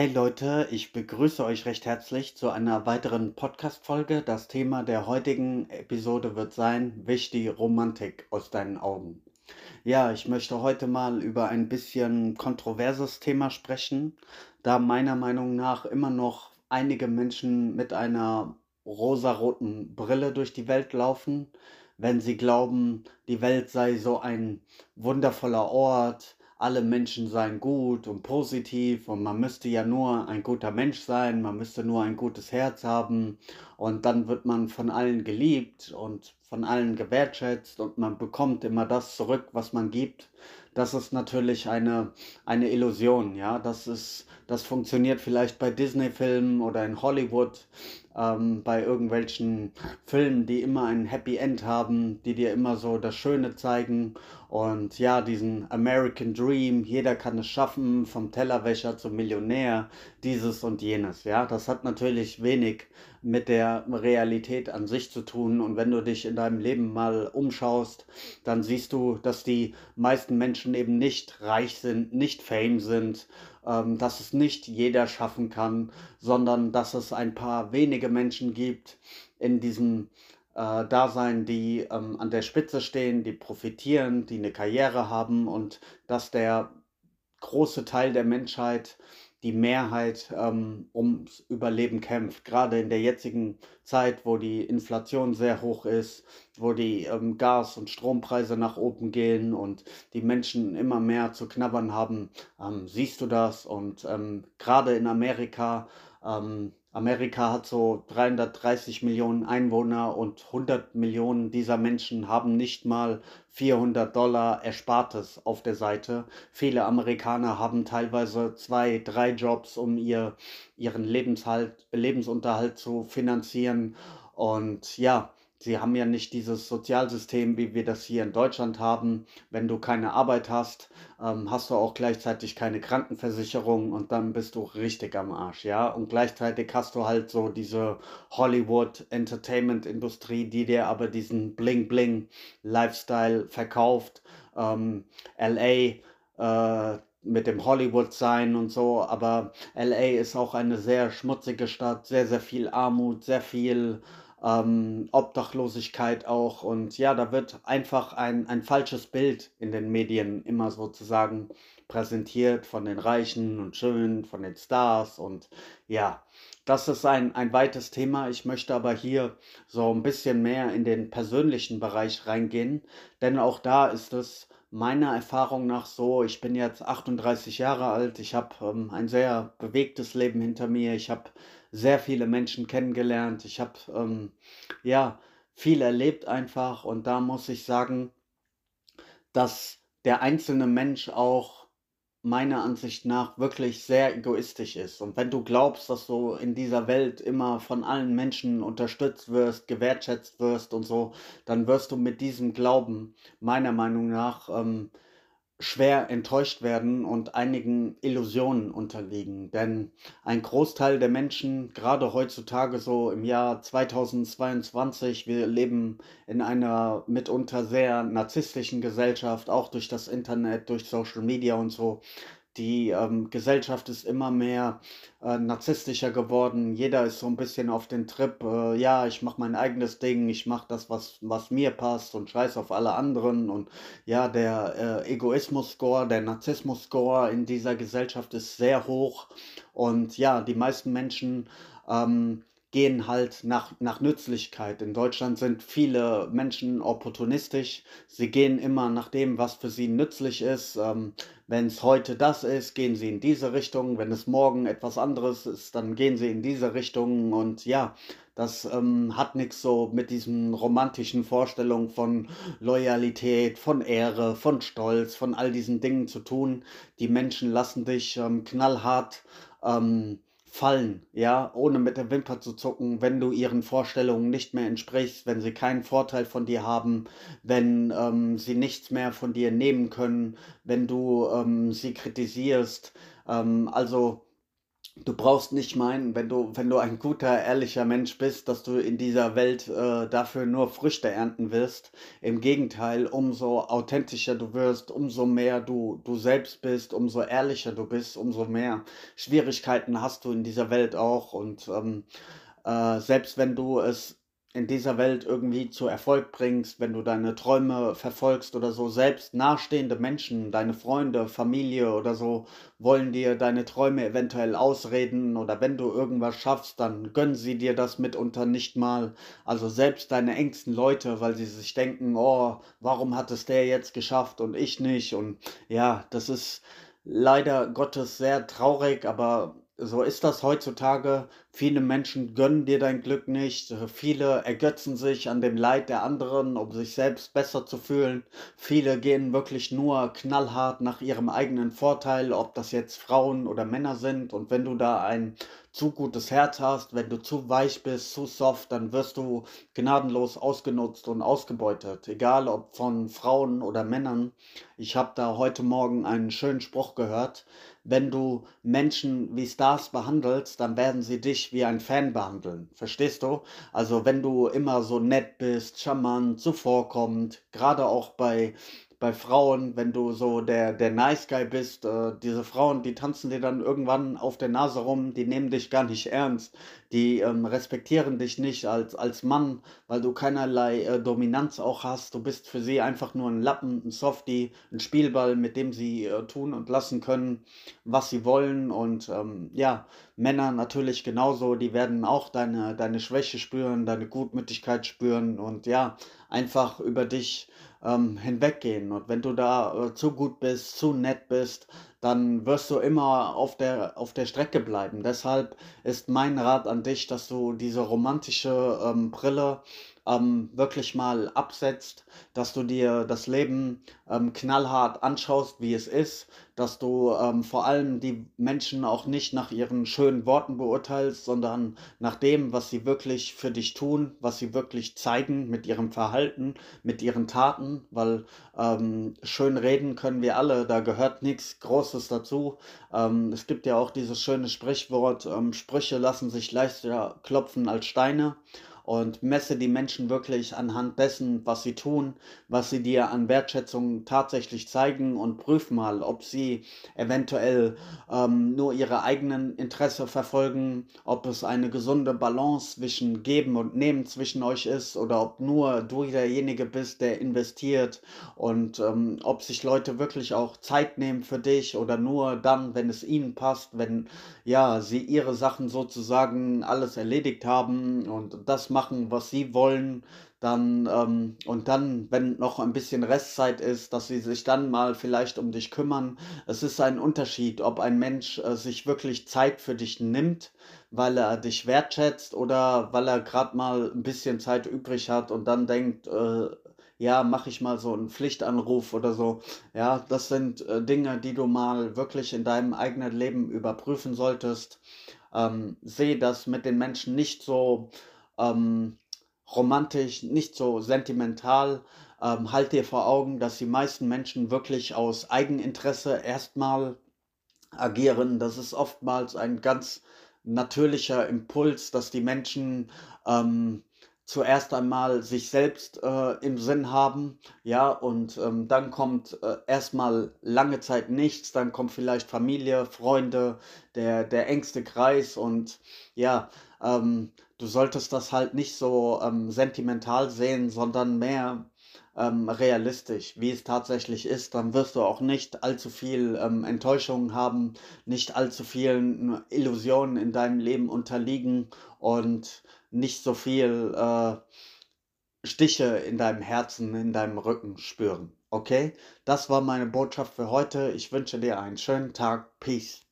Hey Leute, ich begrüße euch recht herzlich zu einer weiteren Podcast-Folge. Das Thema der heutigen Episode wird sein: Wisch die Romantik aus deinen Augen. Ja, ich möchte heute mal über ein bisschen kontroverses Thema sprechen, da meiner Meinung nach immer noch einige Menschen mit einer rosaroten Brille durch die Welt laufen, wenn sie glauben, die Welt sei so ein wundervoller Ort, alle Menschen seien gut und positiv und man müsste ja nur ein guter Mensch sein, man müsste nur ein gutes Herz haben und dann wird man von allen geliebt und von allen gewertschätzt und man bekommt immer das zurück, was man gibt. Das ist natürlich eine, eine Illusion, ja. Das ist, das funktioniert vielleicht bei Disney-Filmen oder in Hollywood, ähm, bei irgendwelchen Filmen, die immer ein Happy End haben, die dir immer so das Schöne zeigen. Und ja, diesen American Dream, jeder kann es schaffen, vom Tellerwäscher zum Millionär, dieses und jenes. Ja, das hat natürlich wenig mit der Realität an sich zu tun. Und wenn du dich in deinem Leben mal umschaust, dann siehst du, dass die meisten Menschen eben nicht reich sind, nicht fame sind, ähm, dass es nicht jeder schaffen kann, sondern dass es ein paar wenige Menschen gibt in diesem äh, Dasein, die ähm, an der Spitze stehen, die profitieren, die eine Karriere haben und dass der große Teil der Menschheit die Mehrheit ähm, ums Überleben kämpft. Gerade in der jetzigen Zeit, wo die Inflation sehr hoch ist, wo die ähm, Gas- und Strompreise nach oben gehen und die Menschen immer mehr zu knabbern haben, ähm, siehst du das. Und ähm, gerade in Amerika ähm, Amerika hat so 330 Millionen Einwohner und 100 Millionen dieser Menschen haben nicht mal 400 Dollar Erspartes auf der Seite. Viele Amerikaner haben teilweise zwei, drei Jobs, um ihr, ihren Lebenshalt, Lebensunterhalt zu finanzieren. Und ja, Sie haben ja nicht dieses Sozialsystem, wie wir das hier in Deutschland haben. Wenn du keine Arbeit hast, ähm, hast du auch gleichzeitig keine Krankenversicherung und dann bist du richtig am Arsch, ja. Und gleichzeitig hast du halt so diese Hollywood-Entertainment-Industrie, die dir aber diesen Bling-Bling-Lifestyle verkauft. Ähm, LA, äh, mit dem Hollywood sein und so, aber LA ist auch eine sehr schmutzige Stadt, sehr, sehr viel Armut, sehr viel ähm, Obdachlosigkeit auch. Und ja, da wird einfach ein, ein falsches Bild in den Medien immer sozusagen präsentiert von den Reichen und Schönen, von den Stars. Und ja, das ist ein, ein weites Thema. Ich möchte aber hier so ein bisschen mehr in den persönlichen Bereich reingehen, denn auch da ist es meiner Erfahrung nach so, ich bin jetzt 38 Jahre alt, ich habe ähm, ein sehr bewegtes Leben hinter mir, ich habe sehr viele Menschen kennengelernt, ich habe ähm, ja viel erlebt einfach und da muss ich sagen, dass der einzelne Mensch auch meiner Ansicht nach wirklich sehr egoistisch ist. Und wenn du glaubst, dass du in dieser Welt immer von allen Menschen unterstützt wirst, gewertschätzt wirst und so, dann wirst du mit diesem Glauben meiner Meinung nach ähm, schwer enttäuscht werden und einigen Illusionen unterliegen. Denn ein Großteil der Menschen, gerade heutzutage so im Jahr 2022, wir leben in einer mitunter sehr narzisstischen Gesellschaft, auch durch das Internet, durch Social Media und so, die ähm, Gesellschaft ist immer mehr äh, narzisstischer geworden. Jeder ist so ein bisschen auf den Trip, äh, ja, ich mache mein eigenes Ding, ich mache das, was, was mir passt und scheiß auf alle anderen. Und ja, der äh, Egoismus-Score, der Narzissmus-Score in dieser Gesellschaft ist sehr hoch. Und ja, die meisten Menschen ähm, gehen halt nach, nach Nützlichkeit. In Deutschland sind viele Menschen opportunistisch. Sie gehen immer nach dem, was für sie nützlich ist. Ähm, wenn es heute das ist, gehen sie in diese Richtung. Wenn es morgen etwas anderes ist, dann gehen sie in diese Richtung. Und ja, das ähm, hat nichts so mit diesen romantischen Vorstellungen von Loyalität, von Ehre, von Stolz, von all diesen Dingen zu tun. Die Menschen lassen dich ähm, knallhart ähm, fallen, ja, ohne mit der Wimper zu zucken, wenn du ihren Vorstellungen nicht mehr entsprichst, wenn sie keinen Vorteil von dir haben, wenn ähm, sie nichts mehr von dir nehmen können, wenn du ähm, sie kritisierst. Ähm, also Du brauchst nicht meinen, wenn du wenn du ein guter, ehrlicher Mensch bist, dass du in dieser Welt, äh, dafür nur Früchte ernten wirst. Im Gegenteil, umso authentischer du wirst, umso mehr du du selbst bist, umso ehrlicher du bist, umso mehr Schwierigkeiten hast du in dieser Welt auch und, ähm, äh, selbst wenn du es in dieser Welt irgendwie zu Erfolg bringst, wenn du deine Träume verfolgst oder so. Selbst nahestehende Menschen, deine Freunde, Familie oder so, wollen dir deine Träume eventuell ausreden oder wenn du irgendwas schaffst, dann gönnen sie dir das mitunter nicht mal. Also selbst deine engsten Leute, weil sie sich denken, oh, warum hat es der jetzt geschafft und ich nicht? Und ja, das ist leider Gottes sehr traurig, aber so ist das heutzutage. Viele Menschen gönnen dir dein Glück nicht. Viele ergötzen sich an dem Leid der anderen, um sich selbst besser zu fühlen. Viele gehen wirklich nur knallhart nach ihrem eigenen Vorteil, ob das jetzt Frauen oder Männer sind. Und wenn du da ein zu gutes Herz hast, wenn du zu weich bist, zu soft, dann wirst du gnadenlos ausgenutzt und ausgebeutet, egal ob von Frauen oder Männern. Ich habe da heute Morgen einen schönen Spruch gehört. Wenn du Menschen wie Stars behandelst, dann werden sie dich wie ein Fan behandeln. Verstehst du? Also wenn du immer so nett bist, charmant, zuvorkommend, gerade auch bei bei Frauen, wenn du so der, der Nice Guy bist, äh, diese Frauen, die tanzen dir dann irgendwann auf der Nase rum, die nehmen dich gar nicht ernst, die ähm, respektieren dich nicht als, als Mann, weil du keinerlei äh, Dominanz auch hast. Du bist für sie einfach nur ein Lappen, ein Softie, ein Spielball, mit dem sie äh, tun und lassen können, was sie wollen. Und ähm, ja, Männer natürlich genauso, die werden auch deine, deine Schwäche spüren, deine Gutmütigkeit spüren und ja, einfach über dich ähm, hinweggehen. Und wenn du da äh, zu gut bist, zu nett bist, dann wirst du immer auf der, auf der Strecke bleiben. Deshalb ist mein Rat an dich, dass du diese romantische ähm, Brille ähm, wirklich mal absetzt, dass du dir das Leben ähm, knallhart anschaust, wie es ist, dass du ähm, vor allem die Menschen auch nicht nach ihren schönen Worten beurteilst, sondern nach dem, was sie wirklich für dich tun, was sie wirklich zeigen mit ihrem Verhalten, mit ihren Taten, weil ähm, schön reden können wir alle, da gehört nichts Großes dazu. Ähm, es gibt ja auch dieses schöne Sprichwort, ähm, Sprüche lassen sich leichter klopfen als Steine und messe die Menschen wirklich anhand dessen, was sie tun, was sie dir an Wertschätzung tatsächlich zeigen und prüf mal, ob sie eventuell ähm, nur ihre eigenen Interesse verfolgen, ob es eine gesunde Balance zwischen Geben und Nehmen zwischen euch ist oder ob nur du derjenige bist, der investiert und ähm, ob sich Leute wirklich auch Zeit nehmen für dich oder nur dann, wenn es ihnen passt, wenn ja sie ihre Sachen sozusagen alles erledigt haben und das machen, was sie wollen, dann ähm, und dann, wenn noch ein bisschen Restzeit ist, dass sie sich dann mal vielleicht um dich kümmern. Es ist ein Unterschied, ob ein Mensch äh, sich wirklich Zeit für dich nimmt, weil er dich wertschätzt oder weil er gerade mal ein bisschen Zeit übrig hat und dann denkt, äh, ja, mache ich mal so einen Pflichtanruf oder so. Ja, das sind äh, Dinge, die du mal wirklich in deinem eigenen Leben überprüfen solltest. Ähm, seh das mit den Menschen nicht so ähm, romantisch, nicht so sentimental. Ähm, halt dir vor Augen, dass die meisten Menschen wirklich aus Eigeninteresse erstmal agieren. Das ist oftmals ein ganz natürlicher Impuls, dass die Menschen ähm, zuerst einmal sich selbst äh, im Sinn haben, ja, und ähm, dann kommt äh, erstmal lange Zeit nichts, dann kommt vielleicht Familie, Freunde, der, der engste Kreis und ja, ähm, du solltest das halt nicht so ähm, sentimental sehen, sondern mehr ähm, realistisch, wie es tatsächlich ist, dann wirst du auch nicht allzu viel ähm, Enttäuschung haben, nicht allzu vielen Illusionen in deinem Leben unterliegen und nicht so viel äh, Stiche in deinem Herzen, in deinem Rücken spüren. Okay? Das war meine Botschaft für heute. Ich wünsche dir einen schönen Tag. Peace.